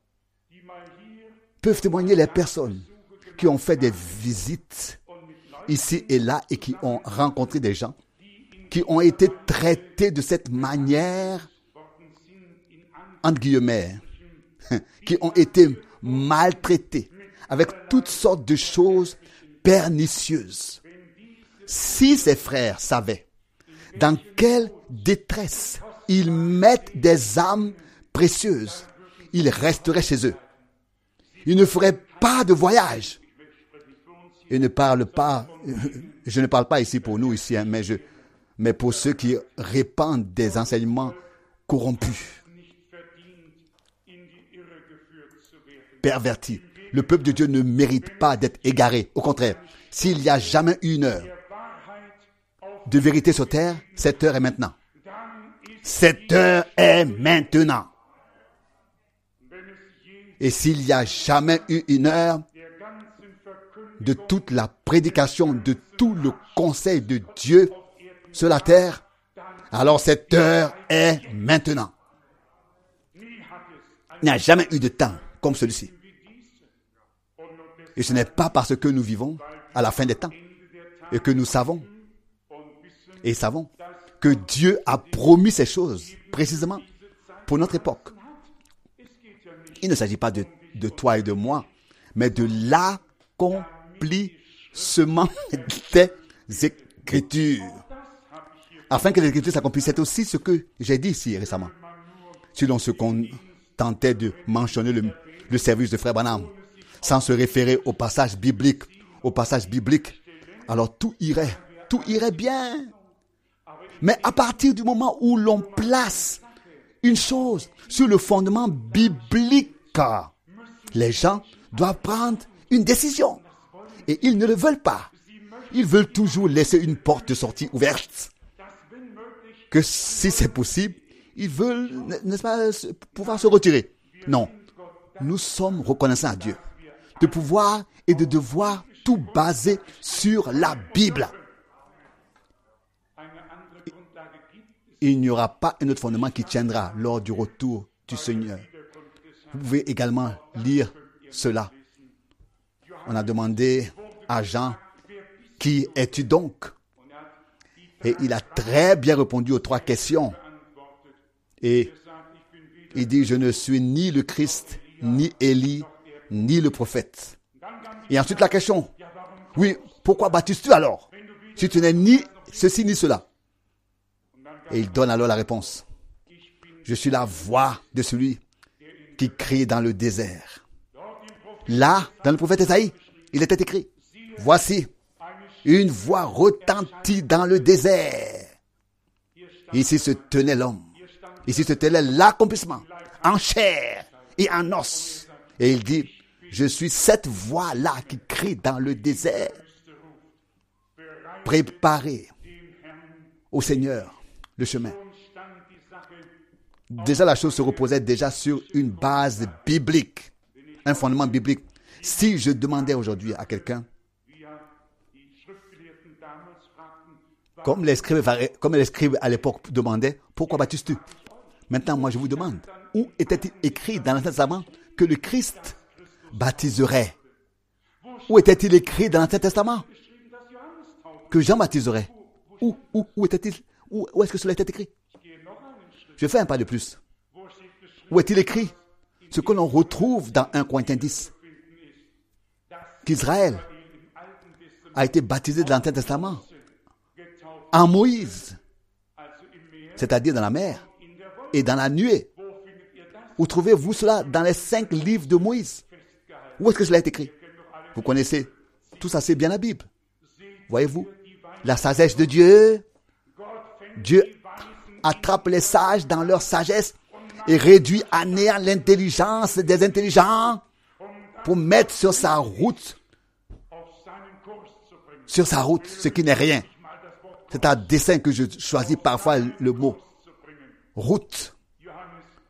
peuvent témoigner les personnes qui ont fait des visites ici et là et qui ont rencontré des gens qui ont été traités de cette manière, entre guillemets, qui ont été maltraités avec toutes sortes de choses pernicieuses. Si ces frères savaient dans quelle détresse ils mettent des âmes précieuses, ils resteraient chez eux. Ils ne feraient pas de voyage. Ne parlent pas, je ne parle pas ici pour nous ici, hein, mais mais pour ceux qui répandent des enseignements corrompus, pervertis. Le peuple de Dieu ne mérite pas d'être égaré. Au contraire, s'il y a jamais une heure de vérité sur terre, cette heure est maintenant. Cette heure est maintenant. Et s'il y a jamais eu une heure de toute la prédication, de tout le conseil de Dieu sur la terre, alors cette heure est maintenant. Il n'y a jamais eu de temps comme celui-ci. Et ce n'est pas parce que nous vivons à la fin des temps et que nous savons et savons que Dieu a promis ces choses précisément pour notre époque. Il ne s'agit pas de, toi et de moi, mais de l'accomplissement des Écritures. Afin que les Écritures s'accomplissent, c'est aussi ce que j'ai dit ici récemment. Selon ce qu'on tentait de mentionner le, le service de Frère Branham, sans se référer au passage biblique, au passage biblique, alors tout irait, tout irait bien. Mais à partir du moment où l'on place une chose sur le fondement biblique, les gens doivent prendre une décision. Et ils ne le veulent pas. Ils veulent toujours laisser une porte de sortie ouverte. Que si c'est possible, ils veulent, n'est-ce pas, pouvoir se retirer. Non. Nous sommes reconnaissants à Dieu de pouvoir et de devoir tout baser sur la Bible. Il n'y aura pas un autre fondement qui tiendra lors du retour du Seigneur. Vous pouvez également lire cela. On a demandé à Jean, qui es-tu donc? Et il a très bien répondu aux trois questions. Et il dit, je ne suis ni le Christ, ni Élie, ni le prophète. Et ensuite la question, oui, pourquoi baptises-tu alors? Si tu n'es ni ceci ni cela. Et il donne alors la réponse. Je suis la voix de celui qui crie dans le désert. Là, dans le prophète Esaïe, il était écrit, voici, une voix retentit dans le désert. Ici se tenait l'homme. Ici se tenait l'accomplissement, en chair et en os. Et il dit, je suis cette voix-là qui crie dans le désert. Préparez au Seigneur le chemin. Déjà, la chose se reposait déjà sur une base biblique, un fondement biblique. Si je demandais aujourd'hui à quelqu'un Comme les scribes, comme les à l'époque demandaient, pourquoi baptises-tu Maintenant, moi, je vous demande, où était-il écrit dans l'Ancien Testament que le Christ baptiserait? Où était-il écrit dans l'Ancien Testament que Jean baptiserait? Où, où, où était-il? Où, où est-ce que cela était écrit? Je fais un pas de plus. Où est-il écrit? Ce que l'on retrouve dans 1 Corinthiens 10, dass qu'Israël a été baptisé de l'Ancien Testament en Moïse, c'est-à-dire dans la mer et dans la nuée. Où trouvez-vous cela dans les cinq livres de Moïse? Où est-ce que cela est écrit? Vous connaissez tous assez bien la Bible. Voyez-vous La sagesse de Dieu. Dieu attrape les sages dans leur sagesse et réduit à néant l'intelligence des intelligents pour mettre sur sa route, sur sa route, ce qui n'est rien. C'est à dessein que je choisis parfois le mot route.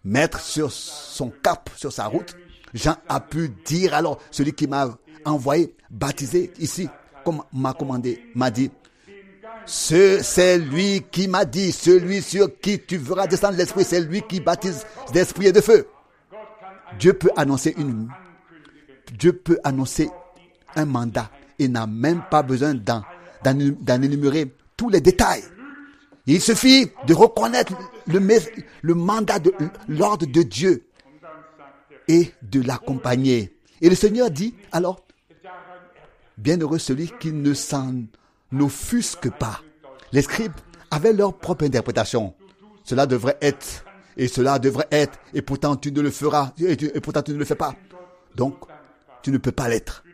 Mettre sur son cap, sur sa route. Jean a pu dire alors, celui qui m'a envoyé, baptisé ici, comme m'a commandé, m'a dit, ce, c'est lui qui m'a dit, celui sur qui tu verras descendre l'esprit, c'est lui qui baptise d'esprit et de feu. Dieu peut annoncer une, Dieu peut annoncer un mandat et n'a même pas besoin d'en, énumérer tous les détails. Il suffit de reconnaître le, le mandat de l'ordre de Dieu et de l'accompagner. Et le Seigneur dit alors, bienheureux celui qui ne s'en offusque pas. Les scribes avaient leur propre interprétation. Cela devrait être, et cela devrait être, et pourtant tu ne le feras, et pourtant tu ne le fais pas. Donc, tu ne peux pas l'être.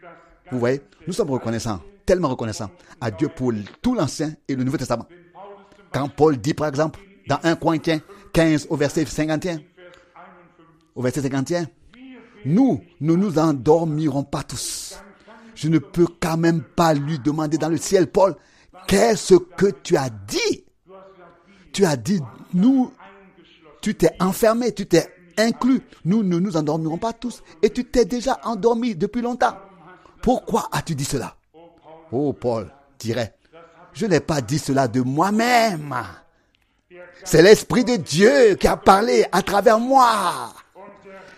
Vous voyez, nous sommes reconnaissants, tellement reconnaissants à Dieu pour tout l'Ancien et le Nouveau Testament. Quand Paul dit, par exemple, dans 1 Corinthiens 15 au verset 51, au verset 51, nous ne nous endormirons pas tous. Je ne peux quand même pas lui demander dans le ciel, Paul, qu'est-ce que tu as dit? Tu as dit, nous, tu t'es enfermé, tu t'es inclus. Nous ne nous endormirons pas tous. Et tu t'es déjà endormi depuis longtemps. Pourquoi as-tu dit cela? Oh, Paul dirait, je n'ai pas dit cela de moi-même. C'est l'Esprit de Dieu qui a parlé à travers moi.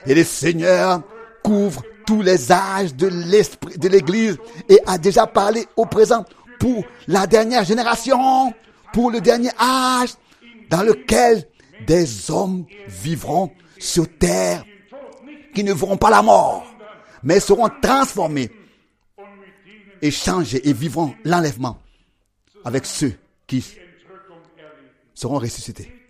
Et le Seigneur couvre les âges de l'esprit de l'Église et a déjà parlé au présent pour la dernière génération, pour le dernier âge dans lequel des hommes vivront sur terre qui ne verront pas la mort, mais seront transformés et changés et vivront l'enlèvement avec ceux qui seront ressuscités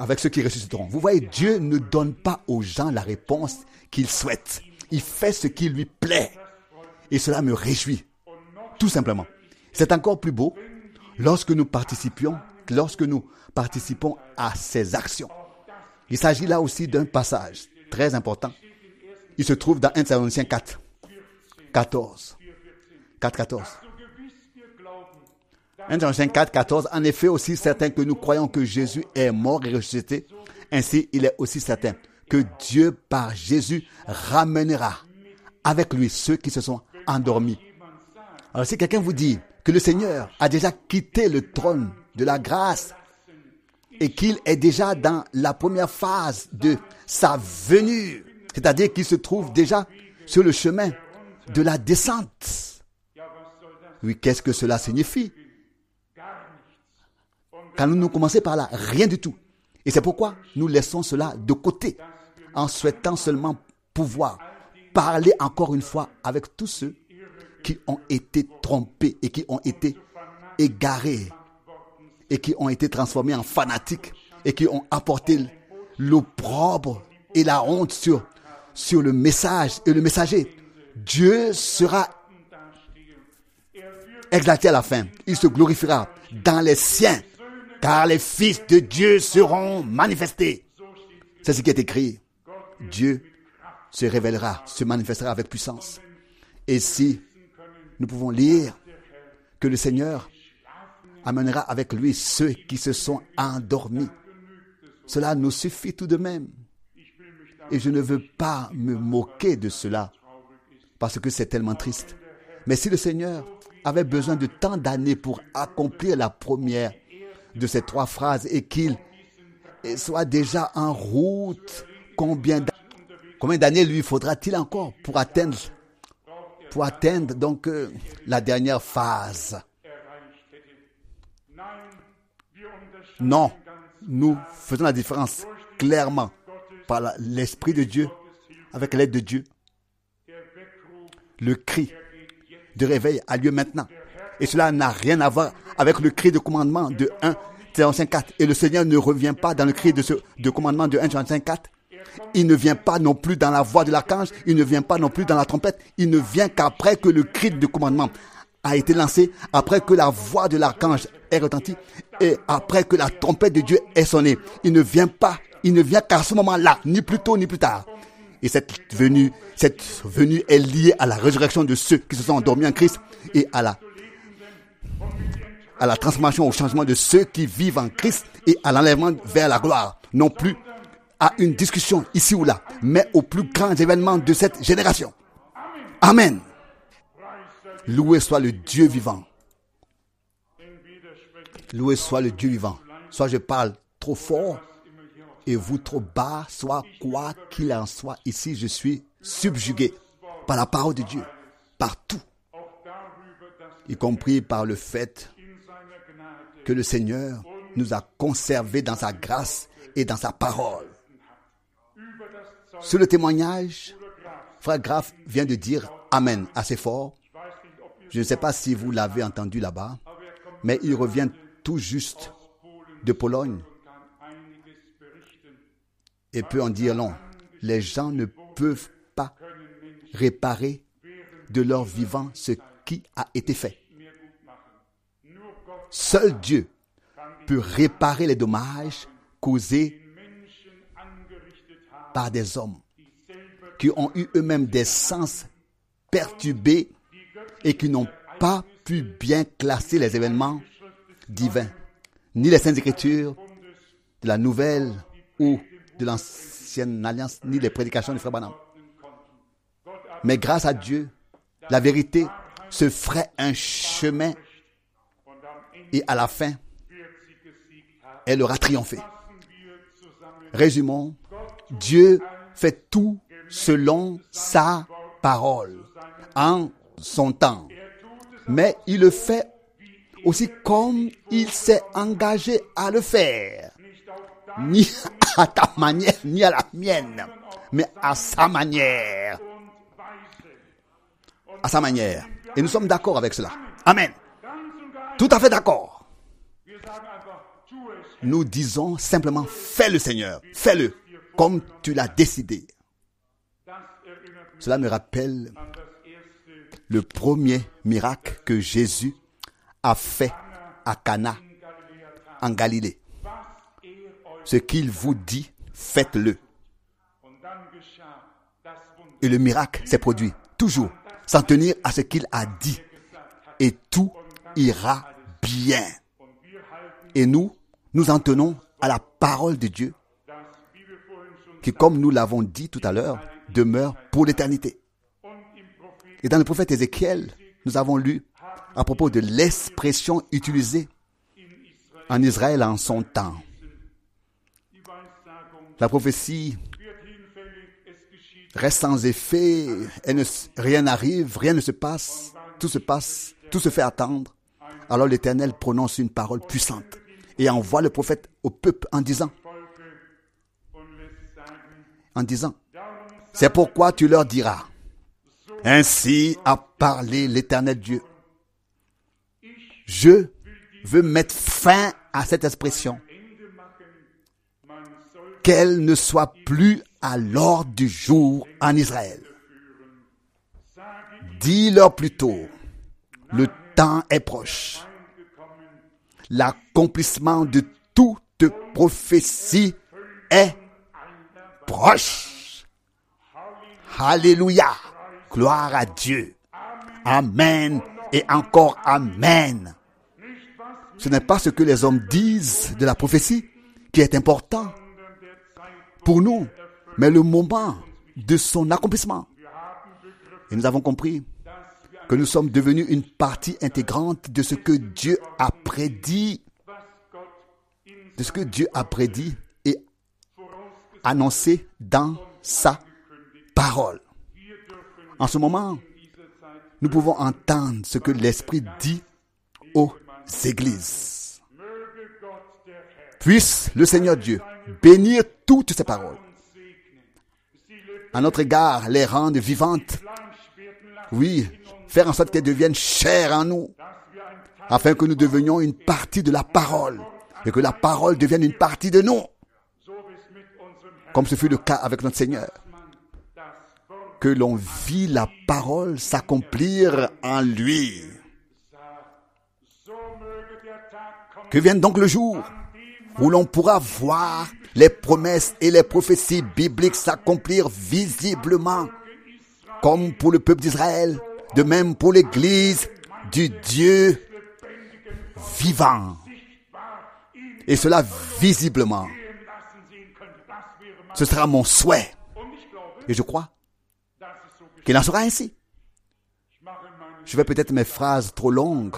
avec ceux qui ressusciteront. Vous voyez, Dieu ne donne pas aux gens la réponse qu'ils souhaitent. Il fait ce qui lui plaît. Et cela me réjouit. Tout simplement. C'est encore plus beau lorsque nous participions, lorsque nous participons à ces actions. Il s'agit là aussi d'un passage très important. Il se trouve dans 1 Thessaloniciens 4, 14. 4, 14. 1 Thessaloniciens 4, 14. En effet, aussi certain que nous croyons que Jésus est mort et ressuscité, ainsi il est aussi certain que Dieu, par Jésus, ramènera avec lui ceux qui se sont endormis. Alors si quelqu'un vous dit que le Seigneur a déjà quitté le trône de la grâce et qu'il est déjà dans la première phase de sa venue, c'est-à-dire qu'il se trouve déjà sur le chemin de la descente. Oui, qu'est-ce que cela signifie? Quand nous nous commençons par là, rien du tout. Et c'est pourquoi nous laissons cela de côté en souhaitant seulement pouvoir parler encore une fois avec tous ceux qui ont été trompés et qui ont été égarés et qui ont été transformés en fanatiques et qui ont apporté l'opprobre et la honte sur, sur le message et le messager. Dieu sera exalté à la fin. Il se glorifiera dans les siens, car les fils de Dieu seront manifestés. C'est ce qui est écrit. Dieu se révélera, se manifestera avec puissance. Et si nous pouvons lire que le Seigneur amènera avec lui ceux qui se sont endormis, cela nous suffit tout de même. Et je ne veux pas me moquer de cela, parce que c'est tellement triste. Mais si le Seigneur avait besoin de tant d'années pour accomplir la première de ces trois phrases et qu'il soit déjà en route, combien d'a- combien d'années lui faudra-t-il encore pour atteindre, pour atteindre donc euh, la dernière phase? Non, nous faisons la différence clairement par l'Esprit de Dieu, avec l'aide de Dieu. Le cri de réveil a lieu maintenant. Et cela n'a rien à voir avec le cri de commandement de 1 Thessaloniciens 4. Et le Seigneur ne revient pas dans le cri de, ce, de commandement de 1 Thessaloniciens 4. Il ne vient pas non plus dans la voix de l'archange. Il ne vient pas non plus dans la trompette. Il ne vient qu'après que le cri de commandement a été lancé, après que la voix de l'archange est retentie et après que la trompette de Dieu est sonnée. Il ne vient pas, il ne vient qu'à ce moment-là, ni plus tôt ni plus tard. Et cette venue, cette venue est liée à la résurrection de ceux qui se sont endormis en Christ et à la, à la transformation, au changement de ceux qui vivent en Christ et à l'enlèvement vers la gloire. Non plus à une discussion ici ou là, mais aux plus grands événements de cette génération. Amen. Loué soit le Dieu vivant. Loué soit le Dieu vivant. Soit je parle trop fort et vous trop bas, soit quoi qu'il en soit, ici je suis subjugué par la parole de Dieu, partout, y compris par le fait que le Seigneur nous a conservés dans sa grâce et dans sa parole. Sur le témoignage, frère Graf vient de dire Amen assez fort. Je ne sais pas si vous l'avez entendu là-bas, mais il revient tout juste de Pologne et peut en dire long. Les gens ne peuvent pas réparer de leur vivant ce qui a été fait. Seul Dieu peut réparer les dommages causés par des hommes qui ont eu eux-mêmes des sens perturbés et qui n'ont pas pu bien classer les événements divins, ni les saintes écritures de la nouvelle ou de l'ancienne alliance, ni les prédications du frère Branham. Mais grâce à Dieu, la vérité se ferait un chemin et à la fin, elle aura triomphé. Résumons, Dieu fait tout selon sa parole, en son temps. Mais il le fait aussi comme il s'est engagé à le faire. Ni à ta manière, ni à la mienne, mais à sa manière. À sa manière. Et nous sommes d'accord avec cela. Amen. Tout à fait d'accord. Nous disons simplement, fais-le Seigneur, fais-le comme tu l'as décidé. Cela me rappelle le premier miracle que Jésus a fait à Cana en Galilée. Ce qu'il vous dit, faites-le. Et le miracle s'est produit, toujours, sans tenir à ce qu'il a dit. Et tout ira bien. Et nous, nous en tenons à la parole de Dieu, qui, comme nous l'avons dit tout à l'heure, demeure pour l'éternité. Et dans le prophète Ézéchiel, nous avons lu à propos de l'expression utilisée en Israël en son temps. La prophétie reste sans effet, elle ne rien n'arrive, rien ne se passe, tout se passe, tout se fait attendre. Alors l'Éternel prononce une parole puissante et envoie le prophète au peuple en disant, en disant, c'est pourquoi tu leur diras, ainsi a parlé l'Éternel Dieu. Je veux mettre fin à cette expression, qu'elle ne soit plus à l'ordre du jour en Israël. Dis-leur plutôt, le est proche. L'accomplissement de toute prophétie est proche. Alléluia. Gloire à Dieu. Amen. Et encore Amen. Ce n'est pas ce que les hommes disent de la prophétie qui est important pour nous, mais le moment de son accomplissement. Et nous avons compris que nous sommes devenus une partie intégrante de ce que Dieu a prédit, de ce que Dieu a prédit et annoncé dans sa parole. En ce moment, nous pouvons entendre ce que l'Esprit dit aux églises. Puisse le Seigneur Dieu bénir toutes ces paroles. À notre égard, les rendre vivantes. Oui, faire en sorte qu'elles deviennent chères en nous, afin que nous devenions une partie de la parole et que la parole devienne une partie de nous, comme ce fut le cas avec notre Seigneur. Que l'on vit la parole s'accomplir en lui. Que vienne donc le jour où l'on pourra voir les promesses et les prophéties bibliques s'accomplir visiblement, comme pour le peuple d'Israël, de même pour l'Église du Dieu vivant. Et cela visiblement. Ce sera mon souhait. Et je crois qu'il en sera ainsi. Je vais peut-être mes phrases trop longues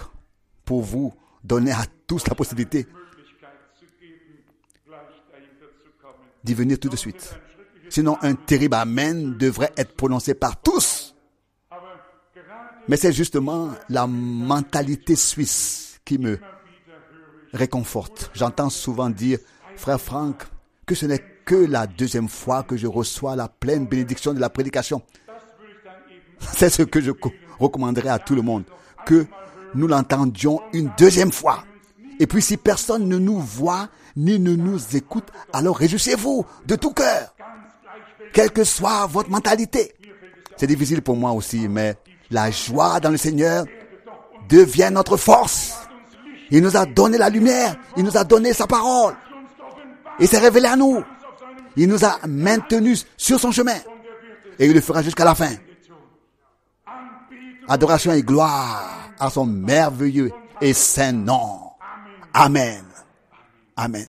pour vous donner à tous la possibilité d'y venir tout de suite. Sinon, un terrible Amen devrait être prononcé par tous. Mais c'est justement la mentalité suisse qui me réconforte. J'entends souvent dire, frère Franck, que ce n'est que la deuxième fois que je reçois la pleine bénédiction de la prédication. C'est ce que je co- recommanderais à tout le monde, que nous l'entendions une deuxième fois. Et puis si personne ne nous voit ni ne nous écoute, alors réjouissez-vous de tout cœur, quelle que soit votre mentalité. C'est difficile pour moi aussi, mais la joie dans le Seigneur devient notre force. Il nous a donné la lumière, il nous a donné sa parole. Et s'est révélé à nous. Il nous a maintenus sur son chemin. Et il le fera jusqu'à la fin. Adoration et gloire à son merveilleux et saint nom. Amen. Amen.